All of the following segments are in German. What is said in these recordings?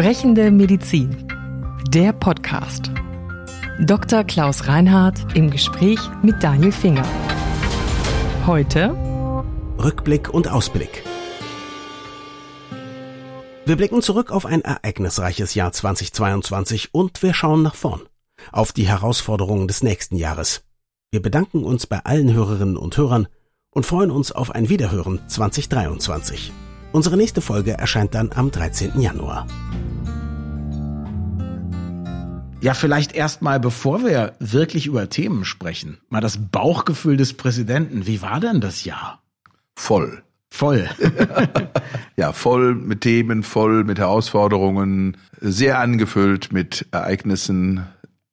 Sprechende Medizin. Der Podcast. Dr. Klaus Reinhardt im Gespräch mit Daniel Finger. Heute Rückblick und Ausblick. Wir blicken zurück auf ein ereignisreiches Jahr 2022 und wir schauen nach vorn. Auf die Herausforderungen des nächsten Jahres. Wir bedanken uns bei allen Hörerinnen und Hörern und freuen uns auf ein Wiederhören 2023. Unsere nächste Folge erscheint dann am 13. Januar. Ja, vielleicht erstmal, bevor wir wirklich über Themen sprechen, mal das Bauchgefühl des Präsidenten. Wie war denn das Jahr? Voll. Voll. ja, voll mit Themen, voll mit Herausforderungen, sehr angefüllt mit Ereignissen,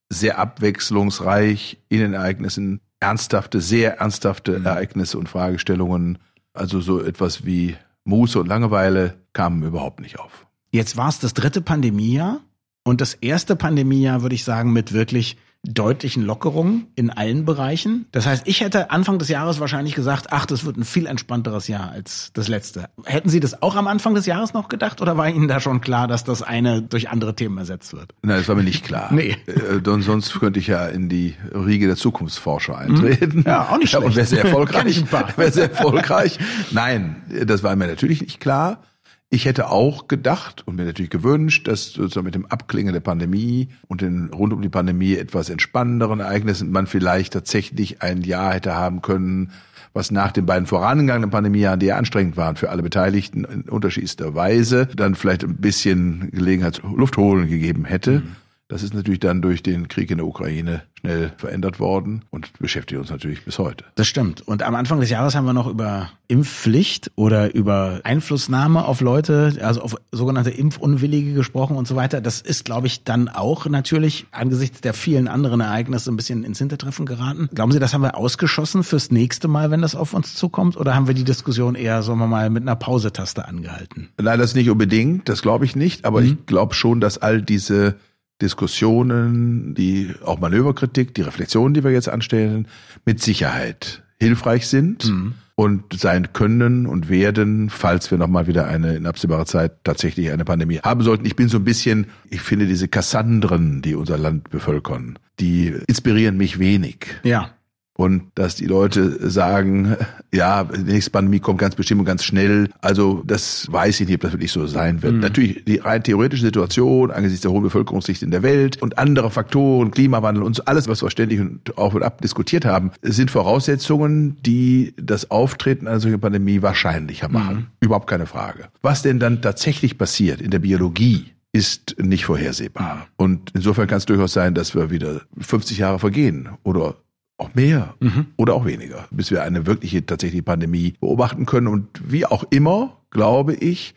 sehr abwechslungsreich in den Ereignissen, ernsthafte, sehr ernsthafte mhm. Ereignisse und Fragestellungen. Also so etwas wie Muße und Langeweile kamen überhaupt nicht auf. Jetzt war es das dritte Pandemiejahr und das erste Pandemiejahr, würde ich sagen, mit wirklich deutlichen Lockerungen in allen Bereichen. Das heißt, ich hätte Anfang des Jahres wahrscheinlich gesagt, ach, das wird ein viel entspannteres Jahr als das letzte. Hätten Sie das auch am Anfang des Jahres noch gedacht oder war Ihnen da schon klar, dass das eine durch andere Themen ersetzt wird? Nein, das war mir nicht klar. nee. Äh, sonst könnte ich ja in die Riege der Zukunftsforscher eintreten. Ja, auch nicht schlecht. Ja, und wäre sehr erfolgreich. wäre sehr erfolgreich. Nein, das war mir natürlich nicht klar. Ich hätte auch gedacht und mir natürlich gewünscht, dass sozusagen mit dem Abklingen der Pandemie und den rund um die Pandemie etwas entspannenderen Ereignissen man vielleicht tatsächlich ein Jahr hätte haben können, was nach den beiden vorangegangenen Pandemiejahren, die ja anstrengend waren für alle Beteiligten in unterschiedlichster Weise, dann vielleicht ein bisschen Gelegenheit Luft holen gegeben hätte. Mhm. Das ist natürlich dann durch den Krieg in der Ukraine schnell verändert worden und beschäftigt uns natürlich bis heute. Das stimmt. Und am Anfang des Jahres haben wir noch über Impfpflicht oder über Einflussnahme auf Leute, also auf sogenannte Impfunwillige gesprochen und so weiter. Das ist, glaube ich, dann auch natürlich angesichts der vielen anderen Ereignisse ein bisschen ins Hintertreffen geraten. Glauben Sie, das haben wir ausgeschossen fürs nächste Mal, wenn das auf uns zukommt? Oder haben wir die Diskussion eher, sagen wir mal, mit einer Pausetaste angehalten? Nein, das nicht unbedingt. Das glaube ich nicht. Aber mhm. ich glaube schon, dass all diese Diskussionen, die auch Manöverkritik, die Reflexionen, die wir jetzt anstellen, mit Sicherheit hilfreich sind mhm. und sein können und werden, falls wir nochmal wieder eine in absehbarer Zeit tatsächlich eine Pandemie haben sollten. Ich bin so ein bisschen, ich finde diese Kassandren, die unser Land bevölkern, die inspirieren mich wenig. Ja und dass die Leute sagen, ja, die nächste Pandemie kommt ganz bestimmt und ganz schnell. Also das weiß ich nicht, ob das wirklich so sein wird. Mhm. Natürlich die rein theoretische Situation angesichts der hohen Bevölkerungsdichte in der Welt und andere Faktoren, Klimawandel und alles, was wir ständig und auch mit abdiskutiert haben, sind Voraussetzungen, die das Auftreten einer solchen Pandemie wahrscheinlicher machen. Mhm. Überhaupt keine Frage. Was denn dann tatsächlich passiert in der Biologie, ist nicht vorhersehbar. Und insofern kann es durchaus sein, dass wir wieder 50 Jahre vergehen oder auch mehr mhm. oder auch weniger, bis wir eine wirkliche tatsächliche Pandemie beobachten können. Und wie auch immer, glaube ich,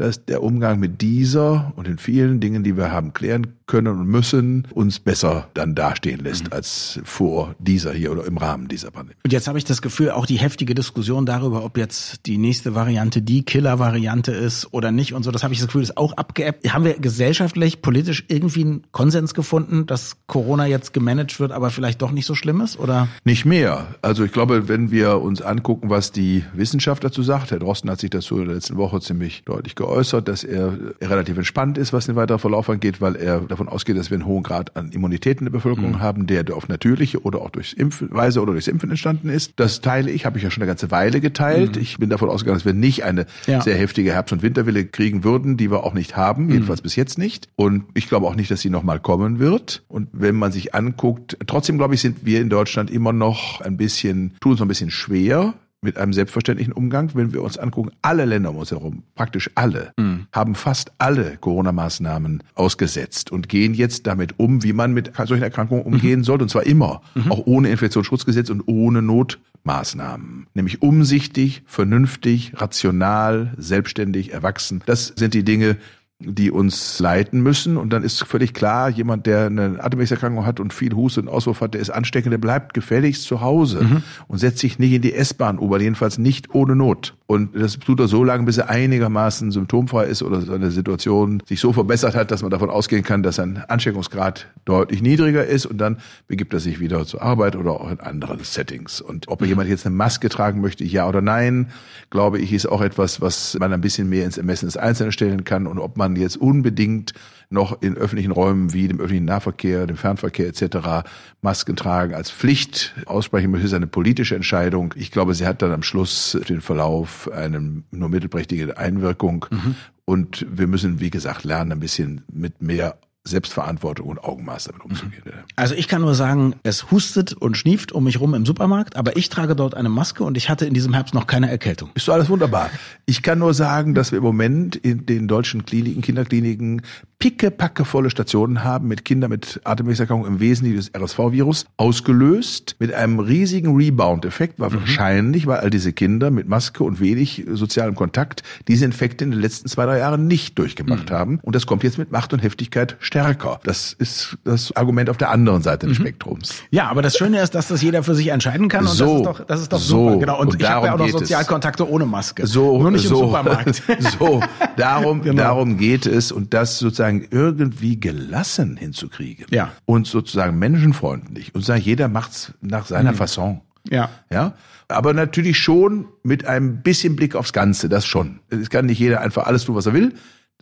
dass der Umgang mit dieser und den vielen Dingen, die wir haben klären können und müssen, uns besser dann dastehen lässt mhm. als vor dieser hier oder im Rahmen dieser Pandemie. Und jetzt habe ich das Gefühl, auch die heftige Diskussion darüber, ob jetzt die nächste Variante die Killer-Variante ist oder nicht und so, das habe ich das Gefühl, ist auch abgeebbt. Haben wir gesellschaftlich, politisch irgendwie einen Konsens gefunden, dass Corona jetzt gemanagt wird, aber vielleicht doch nicht so schlimm ist, oder? Nicht mehr. Also ich glaube, wenn wir uns angucken, was die Wissenschaft dazu sagt, Herr Drosten hat sich dazu in der letzten Woche ziemlich deutlich geäußert, geäußert, dass er relativ entspannt ist, was den weiteren Verlauf angeht, weil er davon ausgeht, dass wir einen hohen Grad an Immunität in der Bevölkerung mhm. haben, der auf natürliche oder auch durchs Impfweise oder durchs Impfen entstanden ist. Das teile ich, habe ich ja schon eine ganze Weile geteilt. Mhm. Ich bin davon ausgegangen, dass wir nicht eine ja. sehr heftige Herbst- und Winterwelle kriegen würden, die wir auch nicht haben, mhm. jedenfalls bis jetzt nicht. Und ich glaube auch nicht, dass sie nochmal kommen wird. Und wenn man sich anguckt, trotzdem glaube ich, sind wir in Deutschland immer noch ein bisschen, tun uns noch ein bisschen schwer, mit einem selbstverständlichen Umgang. Wenn wir uns angucken, alle Länder um uns herum, praktisch alle, mhm. haben fast alle Corona-Maßnahmen ausgesetzt und gehen jetzt damit um, wie man mit solchen Erkrankungen umgehen mhm. sollte. Und zwar immer. Mhm. Auch ohne Infektionsschutzgesetz und ohne Notmaßnahmen. Nämlich umsichtig, vernünftig, rational, selbstständig, erwachsen. Das sind die Dinge, die uns leiten müssen. Und dann ist völlig klar, jemand, der eine Atemwegserkrankung hat und viel Huste und Auswurf hat, der ist ansteckend, der bleibt gefälligst zu Hause mhm. und setzt sich nicht in die S-Bahn, aber jedenfalls nicht ohne Not. Und das tut er so lange, bis er einigermaßen symptomfrei ist oder seine Situation sich so verbessert hat, dass man davon ausgehen kann, dass sein Ansteckungsgrad deutlich niedriger ist und dann begibt er sich wieder zur Arbeit oder auch in anderen Settings. Und ob er jemand jetzt eine Maske tragen möchte, ja oder nein, glaube ich, ist auch etwas, was man ein bisschen mehr ins Ermessen des Einzelnen stellen kann und ob man jetzt unbedingt noch in öffentlichen Räumen wie dem öffentlichen Nahverkehr, dem Fernverkehr etc. Masken tragen als Pflicht aussprechen möchte, ist eine politische Entscheidung. Ich glaube, sie hat dann am Schluss den Verlauf eine nur mittelprächtige Einwirkung. Mhm. Und wir müssen, wie gesagt, lernen, ein bisschen mit mehr Selbstverantwortung und Augenmaß damit umzugehen. Mhm. Also ich kann nur sagen, es hustet und schnieft um mich rum im Supermarkt, aber ich trage dort eine Maske und ich hatte in diesem Herbst noch keine Erkältung. Ist doch alles wunderbar. Ich kann nur sagen, dass wir im Moment in den deutschen Kliniken, Kinderkliniken pickepackevolle Stationen haben mit Kindern mit Atemwegserkrankungen im Wesentlichen des RSV-Virus, ausgelöst mit einem riesigen Rebound-Effekt, war mhm. wahrscheinlich, weil all diese Kinder mit Maske und wenig sozialem Kontakt diese Infekte in den letzten zwei, drei Jahren nicht durchgemacht mhm. haben. Und das kommt jetzt mit Macht und Heftigkeit stärker. Das ist das Argument auf der anderen Seite des mhm. Spektrums. Ja, aber das Schöne ist, dass das jeder für sich entscheiden kann und so, das ist doch, das ist doch so, super. Genau. Und, und ich habe ja auch noch Sozialkontakte ohne Maske. So, Nur nicht so, im Supermarkt. so, darum, genau. darum geht es und das sozusagen irgendwie gelassen hinzukriegen. Ja. Und sozusagen menschenfreundlich und sagen, jeder macht's nach seiner mhm. Fasson. Ja. Ja. Aber natürlich schon mit einem bisschen Blick aufs Ganze, das schon. Es kann nicht jeder einfach alles tun, was er will.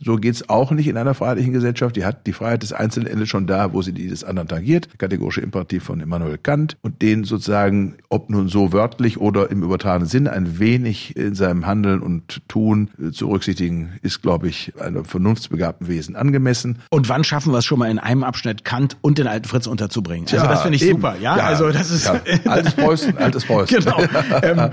So geht's auch nicht in einer freiheitlichen Gesellschaft. Die hat die Freiheit des Einzelnen schon da, wo sie die des anderen tangiert. Kategorische Imperativ von Immanuel Kant. Und den sozusagen, ob nun so wörtlich oder im übertragenen Sinn, ein wenig in seinem Handeln und Tun zu berücksichtigen, ist, glaube ich, einem vernunftsbegabten Wesen angemessen. Und wann schaffen wir es schon mal in einem Abschnitt, Kant und den alten Fritz unterzubringen? Also das finde ich eben. super, ja? ja? Also das ist ja. altes Preußen, altes Preußen. genau. Ähm,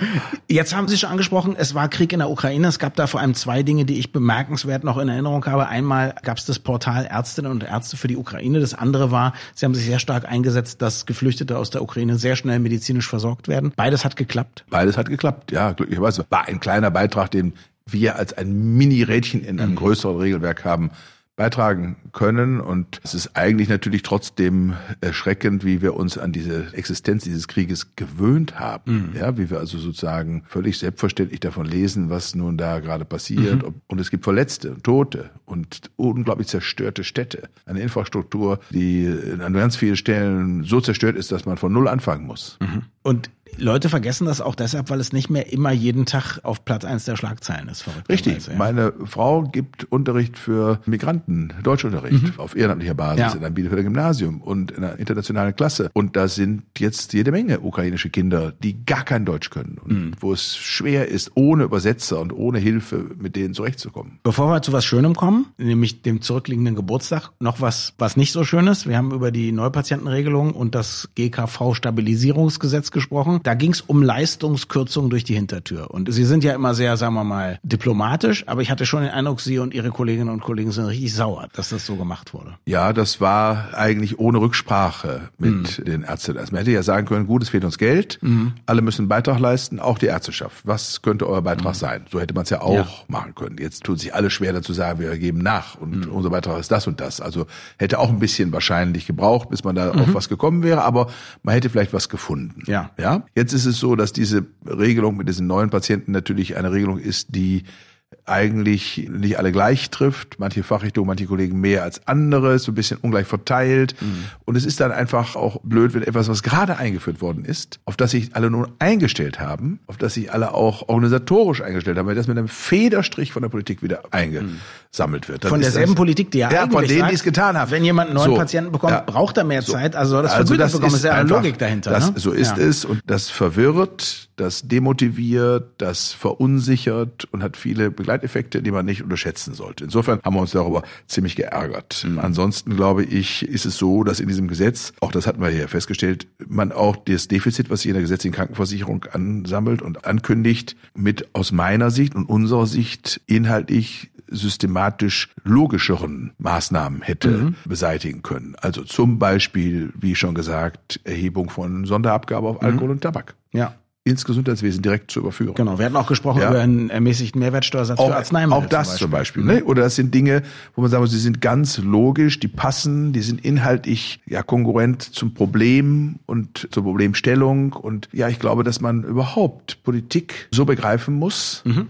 jetzt haben Sie schon angesprochen, es war Krieg in der Ukraine. Es gab da vor allem zwei Dinge, die ich bemerkenswert noch in Erinnerung habe. Einmal gab es das Portal Ärztinnen und Ärzte für die Ukraine. Das andere war, sie haben sich sehr stark eingesetzt, dass Geflüchtete aus der Ukraine sehr schnell medizinisch versorgt werden. Beides hat geklappt. Beides hat geklappt, ja, glücklicherweise. War ein kleiner Beitrag, den wir als ein Mini-Rädchen in einem mhm. größeren Regelwerk haben beitragen können. Und es ist eigentlich natürlich trotzdem erschreckend, wie wir uns an diese Existenz dieses Krieges gewöhnt haben. Mhm. Ja, wie wir also sozusagen völlig selbstverständlich davon lesen, was nun da gerade passiert. Mhm. Und es gibt Verletzte, Tote und unglaublich zerstörte Städte. Eine Infrastruktur, die an ganz vielen Stellen so zerstört ist, dass man von Null anfangen muss. Mhm. Und Leute vergessen das auch deshalb, weil es nicht mehr immer jeden Tag auf Platz eins der Schlagzeilen ist. Richtig. Ja. Meine Frau gibt Unterricht für Migranten, Deutschunterricht mhm. auf ehrenamtlicher Basis ja. in einem Bielefelder Gymnasium und in einer internationalen Klasse. Und da sind jetzt jede Menge ukrainische Kinder, die gar kein Deutsch können und mhm. wo es schwer ist, ohne Übersetzer und ohne Hilfe mit denen zurechtzukommen. Bevor wir zu was Schönem kommen, nämlich dem zurückliegenden Geburtstag, noch was, was nicht so schön ist. Wir haben über die Neupatientenregelung und das GKV-Stabilisierungsgesetz gesprochen. Da ging es um Leistungskürzungen durch die Hintertür. Und Sie sind ja immer sehr, sagen wir mal, diplomatisch, aber ich hatte schon den Eindruck, Sie und Ihre Kolleginnen und Kollegen sind richtig sauer, dass das so gemacht wurde. Ja, das war eigentlich ohne Rücksprache mit mhm. den Ärzten. Also man hätte ja sagen können, gut, es fehlt uns Geld, mhm. alle müssen einen Beitrag leisten, auch die Ärzteschaft. Was könnte euer Beitrag mhm. sein? So hätte man es ja auch ja. machen können. Jetzt tun sich alle schwer dazu sagen, wir geben nach und mhm. unser Beitrag ist das und das. Also hätte auch ein bisschen wahrscheinlich gebraucht, bis man da auf mhm. was gekommen wäre, aber man hätte vielleicht was gefunden. Ja. Ja. Jetzt ist es so, dass diese Regelung mit diesen neuen Patienten natürlich eine Regelung ist, die eigentlich nicht alle gleich trifft. Manche Fachrichtungen, manche Kollegen mehr als andere, so ein bisschen ungleich verteilt. Mhm. Und es ist dann einfach auch blöd, wenn etwas, was gerade eingeführt worden ist, auf das sich alle nun eingestellt haben, auf das sich alle auch organisatorisch eingestellt haben, weil das mit einem Federstrich von der Politik wieder eingesammelt wird. Dann von derselben das, Politik, die ja, ja von denen, die es getan haben. Wenn jemand einen neuen so, Patienten bekommt, ja, braucht er mehr so. Zeit. Also das also das bekommen, ist, ist ja eine Logik dahinter. Das, ne? So ist ja. es und das verwirrt, das demotiviert, das verunsichert und hat viele Begleiteffekte, die man nicht unterschätzen sollte. Insofern haben wir uns darüber ziemlich geärgert. Mhm. Ansonsten glaube ich, ist es so, dass in diesem Gesetz, auch das hatten wir hier festgestellt, man auch das Defizit, was sich in der gesetzlichen Krankenversicherung ansammelt und ankündigt, mit aus meiner Sicht und unserer Sicht inhaltlich systematisch logischeren Maßnahmen hätte mhm. beseitigen können. Also zum Beispiel, wie schon gesagt, Erhebung von Sonderabgabe auf Alkohol mhm. und Tabak. Ja. Ins Gesundheitswesen direkt zu überführen. Genau, wir hatten auch gesprochen ja. über einen ermäßigten Mehrwertsteuersatz auch, für Arzneimittel. Auch das zum Beispiel. Zum Beispiel ne? Oder das sind Dinge, wo man sagen muss, sie sind ganz logisch, die passen, die sind inhaltlich ja kongruent zum Problem und zur Problemstellung. Und ja, ich glaube, dass man überhaupt Politik so begreifen muss, mhm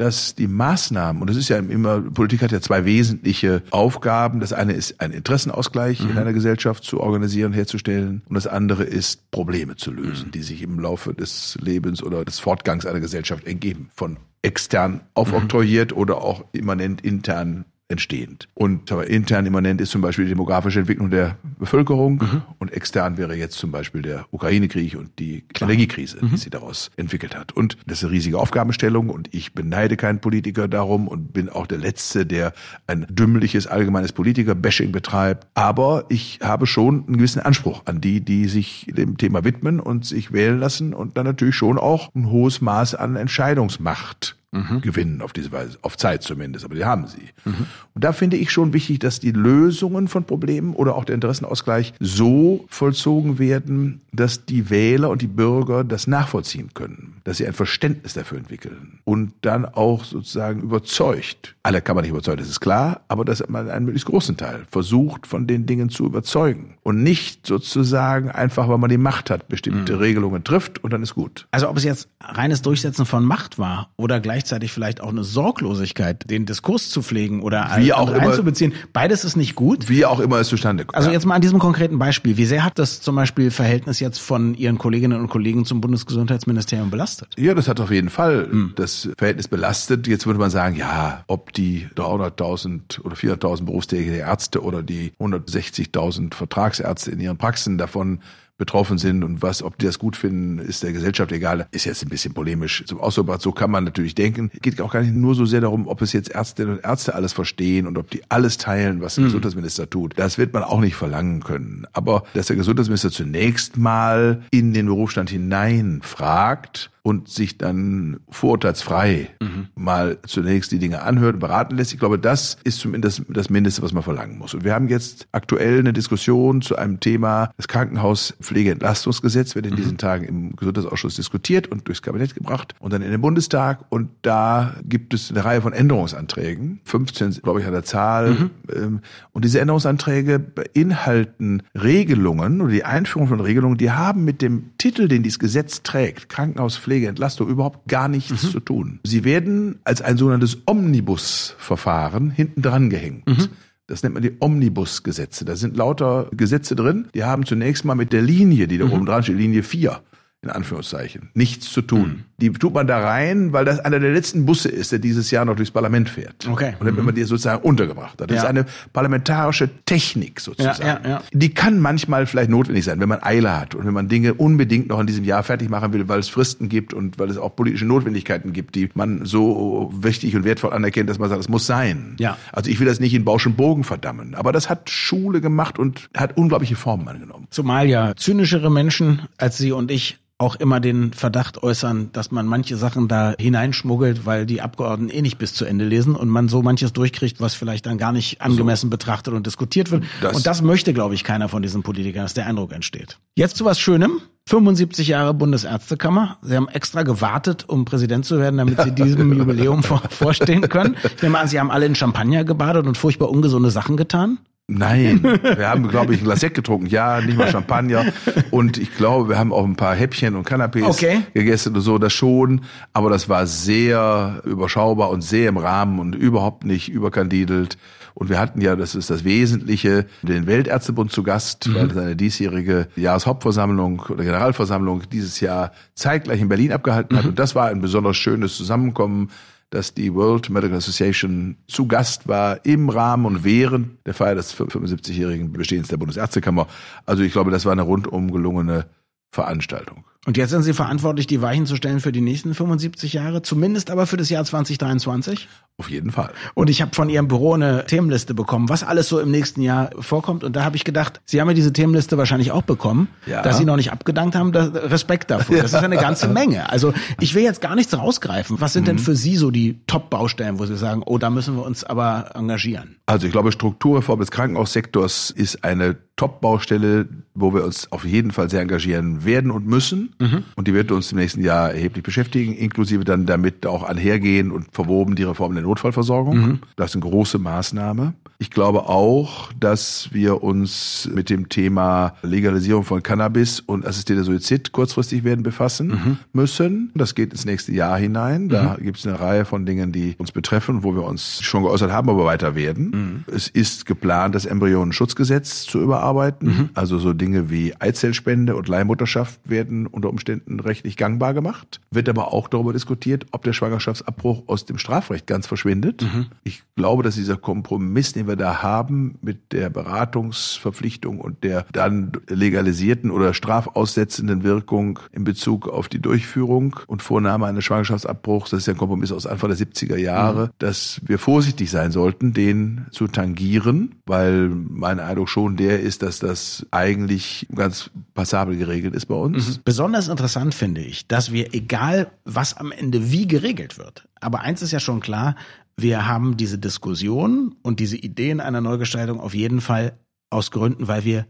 dass die Maßnahmen, und das ist ja immer, Politik hat ja zwei wesentliche Aufgaben. Das eine ist, einen Interessenausgleich mhm. in einer Gesellschaft zu organisieren, herzustellen. Und das andere ist, Probleme zu lösen, mhm. die sich im Laufe des Lebens oder des Fortgangs einer Gesellschaft ergeben. Von extern aufoktroyiert mhm. oder auch immanent intern entstehend. Und intern immanent ist zum Beispiel die demografische Entwicklung der Bevölkerung mhm. und extern wäre jetzt zum Beispiel der Ukraine-Krieg und die Klar. Energiekrise, mhm. die sie daraus entwickelt hat. Und das ist eine riesige Aufgabenstellung und ich beneide keinen Politiker darum und bin auch der Letzte, der ein dümmliches allgemeines Politiker-Bashing betreibt. Aber ich habe schon einen gewissen Anspruch an die, die sich dem Thema widmen und sich wählen lassen und dann natürlich schon auch ein hohes Maß an Entscheidungsmacht mhm. gewinnen auf diese Weise, auf Zeit zumindest, aber die haben sie. Mhm. Und da finde ich schon wichtig, dass die Lösungen von Problemen oder auch der Interessenausgleich so vollzogen werden, dass die Wähler und die Bürger das nachvollziehen können, dass sie ein Verständnis dafür entwickeln und dann auch sozusagen überzeugt. Alle kann man nicht überzeugen, das ist klar, aber dass man einen möglichst großen Teil versucht, von den Dingen zu überzeugen und nicht sozusagen einfach, weil man die Macht hat, bestimmte mhm. Regelungen trifft und dann ist gut. Also ob es jetzt reines Durchsetzen von Macht war oder gleichzeitig vielleicht auch eine Sorglosigkeit, den Diskurs zu pflegen oder wie auch einzubeziehen, beides ist nicht gut. Wie auch immer es zustande kommt. Also jetzt mal an diesem konkreten Beispiel, wie sehr hat das zum Beispiel Verhältnis jetzt von Ihren Kolleginnen und Kollegen zum Bundesgesundheitsministerium belastet? Ja, das hat auf jeden Fall hm. das Verhältnis belastet. Jetzt würde man sagen, ja, ob die 300.000 oder 400.000 berufstätige Ärzte oder die 160.000 Vertragsärzte in ihren Praxen davon betroffen sind und was, ob die das gut finden, ist der Gesellschaft egal. Ist jetzt ein bisschen polemisch zum Ausdruck, so kann man natürlich denken. Geht auch gar nicht nur so sehr darum, ob es jetzt Ärztinnen und Ärzte alles verstehen und ob die alles teilen, was der mhm. Gesundheitsminister tut. Das wird man auch nicht verlangen können. Aber dass der Gesundheitsminister zunächst mal in den Berufsstand hinein fragt, und sich dann vorurteilsfrei mhm. mal zunächst die Dinge anhört und beraten lässt. Ich glaube, das ist zumindest das Mindeste, was man verlangen muss. Und wir haben jetzt aktuell eine Diskussion zu einem Thema, das Krankenhauspflegeentlastungsgesetz wird in mhm. diesen Tagen im Gesundheitsausschuss diskutiert und durchs Kabinett gebracht und dann in den Bundestag. Und da gibt es eine Reihe von Änderungsanträgen, 15, glaube ich, an der Zahl. Mhm. Ähm, und diese Änderungsanträge beinhalten Regelungen oder die Einführung von Regelungen, die haben mit dem Titel, den dieses Gesetz trägt, Krankenhauspflege Pflegeentlastung überhaupt gar nichts mhm. zu tun. Sie werden als ein sogenanntes Omnibus-Verfahren hinten dran gehängt. Mhm. Das nennt man die Omnibus-Gesetze. Da sind lauter Gesetze drin, die haben zunächst mal mit der Linie, die da mhm. oben dran steht, Linie 4, in Anführungszeichen, nichts zu tun. Mhm. Die tut man da rein, weil das einer der letzten Busse ist, der dieses Jahr noch durchs Parlament fährt. Okay. Und dann wird man die sozusagen untergebracht. Das ja. ist eine parlamentarische Technik sozusagen. Ja, ja. Die kann manchmal vielleicht notwendig sein, wenn man Eile hat und wenn man Dinge unbedingt noch in diesem Jahr fertig machen will, weil es Fristen gibt und weil es auch politische Notwendigkeiten gibt, die man so wichtig und wertvoll anerkennt, dass man sagt, es muss sein. Ja. Also ich will das nicht in Bausch und Bogen verdammen, aber das hat Schule gemacht und hat unglaubliche Formen angenommen. Zumal ja zynischere Menschen als Sie und ich auch immer den Verdacht äußern, dass man manche Sachen da hineinschmuggelt, weil die Abgeordneten eh nicht bis zu Ende lesen und man so manches durchkriegt, was vielleicht dann gar nicht angemessen so. betrachtet und diskutiert wird. Das und das möchte, glaube ich, keiner von diesen Politikern, dass der Eindruck entsteht. Jetzt zu was Schönem. 75 Jahre Bundesärztekammer. Sie haben extra gewartet, um Präsident zu werden, damit Sie diesem Jubiläum vor, vorstehen können. Ich nehme an, Sie haben alle in Champagner gebadet und furchtbar ungesunde Sachen getan. Nein, wir haben, glaube ich, ein Glas Sekt getrunken. Ja, nicht mal Champagner. Und ich glaube, wir haben auch ein paar Häppchen und Canapés okay. gegessen und so, das schon. Aber das war sehr überschaubar und sehr im Rahmen und überhaupt nicht überkandidelt. Und wir hatten ja, das ist das Wesentliche, den Weltärztebund zu Gast, mhm. weil seine diesjährige Jahreshauptversammlung oder Generalversammlung dieses Jahr zeitgleich in Berlin abgehalten hat. Mhm. Und das war ein besonders schönes Zusammenkommen dass die World Medical Association zu Gast war im Rahmen und während der Feier des 75-jährigen Bestehens der Bundesärztekammer. Also ich glaube, das war eine rundum gelungene Veranstaltung. Und jetzt sind Sie verantwortlich, die Weichen zu stellen für die nächsten 75 Jahre, zumindest aber für das Jahr 2023? Auf jeden Fall. Und ich habe von Ihrem Büro eine Themenliste bekommen, was alles so im nächsten Jahr vorkommt. Und da habe ich gedacht, Sie haben ja diese Themenliste wahrscheinlich auch bekommen, ja. dass Sie noch nicht abgedankt haben. Das, Respekt dafür. Das ist eine ganze Menge. Also ich will jetzt gar nichts rausgreifen. Was sind mhm. denn für Sie so die Top-Baustellen, wo Sie sagen, oh, da müssen wir uns aber engagieren? Also ich glaube, Strukturreform des Krankenhaussektors ist eine Top-Baustelle, wo wir uns auf jeden Fall sehr engagieren werden und müssen. Mhm. Und die wird uns im nächsten Jahr erheblich beschäftigen, inklusive dann damit auch einhergehen und verwoben die Reform der Notfallversorgung. Mhm. Das ist eine große Maßnahme. Ich glaube auch, dass wir uns mit dem Thema Legalisierung von Cannabis und assistierter Suizid kurzfristig werden befassen mhm. müssen. Das geht ins nächste Jahr hinein. Da mhm. gibt es eine Reihe von Dingen, die uns betreffen, wo wir uns schon geäußert haben, aber weiter werden. Mhm. Es ist geplant, das Embryonenschutzgesetz zu überarbeiten. Mhm. Also so Dinge wie Eizellspende und Leihmutterschaft werden unter Umständen rechtlich gangbar gemacht. Wird aber auch darüber diskutiert, ob der Schwangerschaftsabbruch aus dem Strafrecht ganz verschwindet. Mhm. Ich glaube, dass dieser Kompromiss, den wir da haben mit der Beratungsverpflichtung und der dann legalisierten oder strafaussetzenden Wirkung in Bezug auf die Durchführung und Vornahme eines Schwangerschaftsabbruchs, das ist ja ein Kompromiss aus Anfang der 70er Jahre, mhm. dass wir vorsichtig sein sollten, den zu tangieren, weil mein Eindruck schon der ist, dass das eigentlich ganz passabel geregelt ist bei uns. Mhm. Besonders interessant finde ich, dass wir, egal was am Ende wie geregelt wird, aber eins ist ja schon klar, wir haben diese Diskussion und diese Ideen einer Neugestaltung auf jeden Fall aus Gründen, weil wir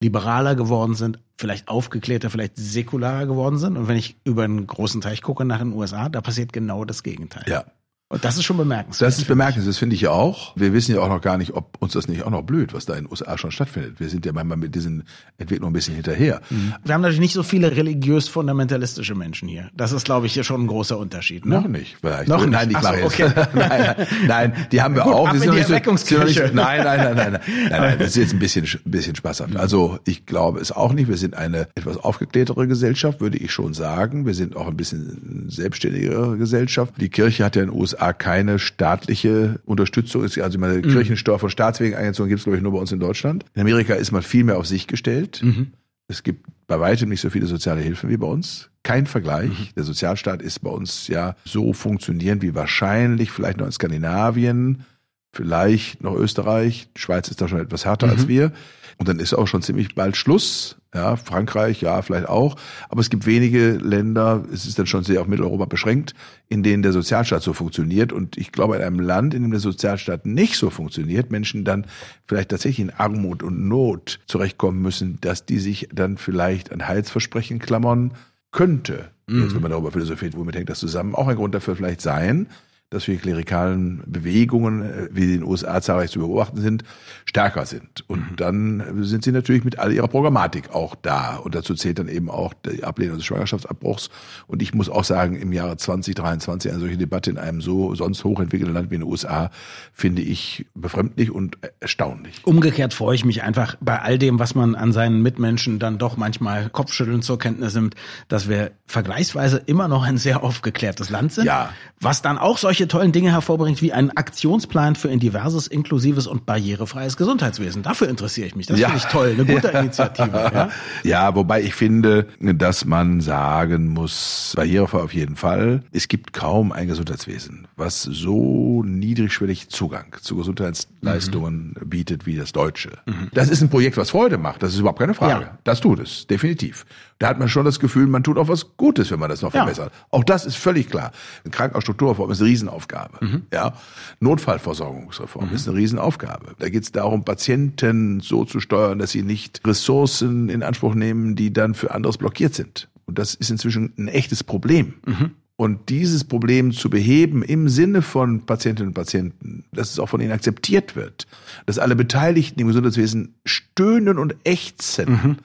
liberaler geworden sind, vielleicht aufgeklärter, vielleicht säkularer geworden sind. Und wenn ich über einen großen Teich gucke nach den USA, da passiert genau das Gegenteil. Ja. Und das ist schon bemerkenswert. Das ist bemerkenswert, das finde ich ja auch. Wir wissen ja auch noch gar nicht, ob uns das nicht auch noch blüht, was da in den USA schon stattfindet. Wir sind ja manchmal mit diesen Entwicklungen ein bisschen hinterher. Mhm. Wir haben natürlich nicht so viele religiös-fundamentalistische Menschen hier. Das ist, glaube ich, hier schon ein großer Unterschied. Ne? Noch nicht, vielleicht. Noch nein, nicht. Ich so, okay. nein, nein, die haben wir Gut, auch. Die sind die nicht so, nicht, nein, nein, nein, nein, nein, nein, nein, das ist jetzt ein bisschen, ein bisschen spaßhaft. Also, ich glaube es auch nicht. Wir sind eine etwas aufgeklärtere Gesellschaft, würde ich schon sagen. Wir sind auch ein bisschen selbstständigere Gesellschaft. Die Kirche hat ja in den USA keine staatliche Unterstützung ist. Also meine mhm. Kirchensteuer von Staatswegen eingezogen gibt es, glaube ich, nur bei uns in Deutschland. In Amerika ist man viel mehr auf sich gestellt. Mhm. Es gibt bei weitem nicht so viele soziale Hilfen wie bei uns. Kein Vergleich. Mhm. Der Sozialstaat ist bei uns ja so funktionierend wie wahrscheinlich vielleicht noch in Skandinavien, vielleicht noch Österreich. Die Schweiz ist da schon etwas härter als mhm. wir. Und dann ist auch schon ziemlich bald Schluss. Ja, Frankreich, ja, vielleicht auch. Aber es gibt wenige Länder, es ist dann schon sehr auf Mitteleuropa beschränkt, in denen der Sozialstaat so funktioniert. Und ich glaube, in einem Land, in dem der Sozialstaat nicht so funktioniert, Menschen dann vielleicht tatsächlich in Armut und Not zurechtkommen müssen, dass die sich dann vielleicht an Heilsversprechen klammern könnte. Mhm. Jetzt, wenn man darüber philosophiert, womit hängt das zusammen? Auch ein Grund dafür vielleicht sein, dass für die klerikalen Bewegungen, äh, wie sie in den USA zahlreich zu beobachten sind, stärker sind. Und mhm. dann sind sie natürlich mit all ihrer Programmatik auch da. Und dazu zählt dann eben auch die Ablehnung des Schwangerschaftsabbruchs. Und ich muss auch sagen, im Jahre 2023 eine solche Debatte in einem so sonst hochentwickelten Land wie in den USA finde ich befremdlich und erstaunlich. Umgekehrt freue ich mich einfach bei all dem, was man an seinen Mitmenschen dann doch manchmal Kopfschütteln zur Kenntnis nimmt, dass wir vergleichsweise immer noch ein sehr aufgeklärtes Land sind. Ja. Was dann auch solche solche tollen Dinge hervorbringt wie einen Aktionsplan für ein diverses, inklusives und barrierefreies Gesundheitswesen. Dafür interessiere ich mich. Das ja. finde ich toll. Eine gute ja. Initiative. Ja? ja, wobei ich finde, dass man sagen muss, barrierefrei auf jeden Fall. Es gibt kaum ein Gesundheitswesen, was so niedrigschwellig Zugang zu Gesundheitsleistungen mhm. bietet wie das deutsche. Mhm. Das ist ein Projekt, was Freude macht. Das ist überhaupt keine Frage. Ja. Das tut es, definitiv. Da hat man schon das Gefühl, man tut auch was Gutes, wenn man das noch verbessert. Auch das ist völlig klar. Eine Krankenhausstrukturreform ist eine Riesenaufgabe. Mhm. Ja, Notfallversorgungsreform mhm. ist eine Riesenaufgabe. Da geht es darum, Patienten so zu steuern, dass sie nicht Ressourcen in Anspruch nehmen, die dann für anderes blockiert sind. Und das ist inzwischen ein echtes Problem. Mhm. Und dieses Problem zu beheben im Sinne von Patientinnen und Patienten, dass es auch von ihnen akzeptiert wird, dass alle Beteiligten im Gesundheitswesen stöhnen und ächzen, mhm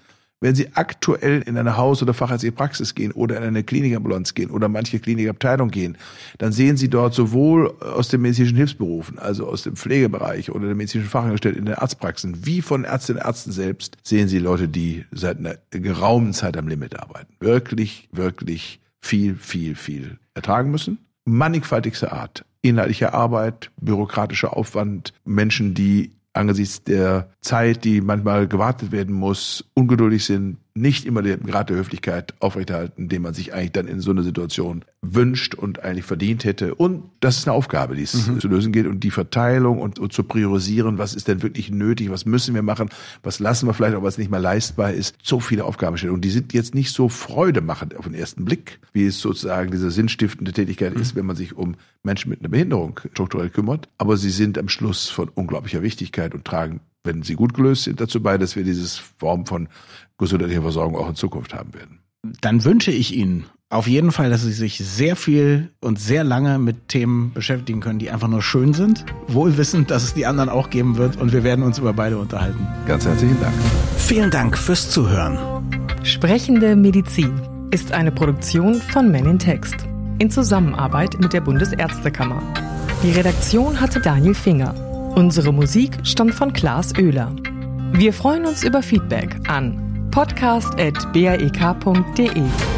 wenn Sie aktuell in eine Haus- oder fachärztliche Praxis gehen oder in eine Klinikambulanz gehen oder manche Klinikabteilung gehen, dann sehen Sie dort sowohl aus den medizinischen Hilfsberufen, also aus dem Pflegebereich oder der medizinischen Fachangestellten in den Arztpraxen, wie von Ärztinnen und Ärzten selbst, sehen Sie Leute, die seit einer geraumen Zeit am Limit arbeiten. Wirklich, wirklich viel, viel, viel ertragen müssen. Mannigfaltigste Art. Inhaltliche Arbeit, bürokratischer Aufwand, Menschen, die angesichts der Zeit, die manchmal gewartet werden muss, ungeduldig sind, nicht immer den Grad der Höflichkeit aufrechterhalten, den man sich eigentlich dann in so einer Situation wünscht und eigentlich verdient hätte. Und das ist eine Aufgabe, die es mhm. zu lösen geht und die Verteilung und, und, zu priorisieren, was ist denn wirklich nötig, was müssen wir machen, was lassen wir vielleicht auch, was nicht mehr leistbar ist. So viele Aufgaben stellen. Und die sind jetzt nicht so freudemachend auf den ersten Blick, wie es sozusagen diese sinnstiftende Tätigkeit mhm. ist, wenn man sich um Menschen mit einer Behinderung strukturell kümmert. Aber sie sind am Schluss von unglaublicher Wichtigkeit und tragen wenn sie gut gelöst sind, dazu bei, dass wir dieses Form von gesundheitlicher Versorgung auch in Zukunft haben werden. dann wünsche ich Ihnen auf jeden Fall, dass Sie sich sehr viel und sehr lange mit Themen beschäftigen können, die einfach nur schön sind, wohl wissend, dass es die anderen auch geben wird und wir werden uns über beide unterhalten. Ganz herzlichen Dank. Vielen Dank fürs Zuhören. Sprechende Medizin ist eine Produktion von Men in Text in Zusammenarbeit mit der Bundesärztekammer. Die Redaktion hatte Daniel Finger. Unsere Musik stammt von Klaas Oehler. Wir freuen uns über Feedback an podcast.brek.de.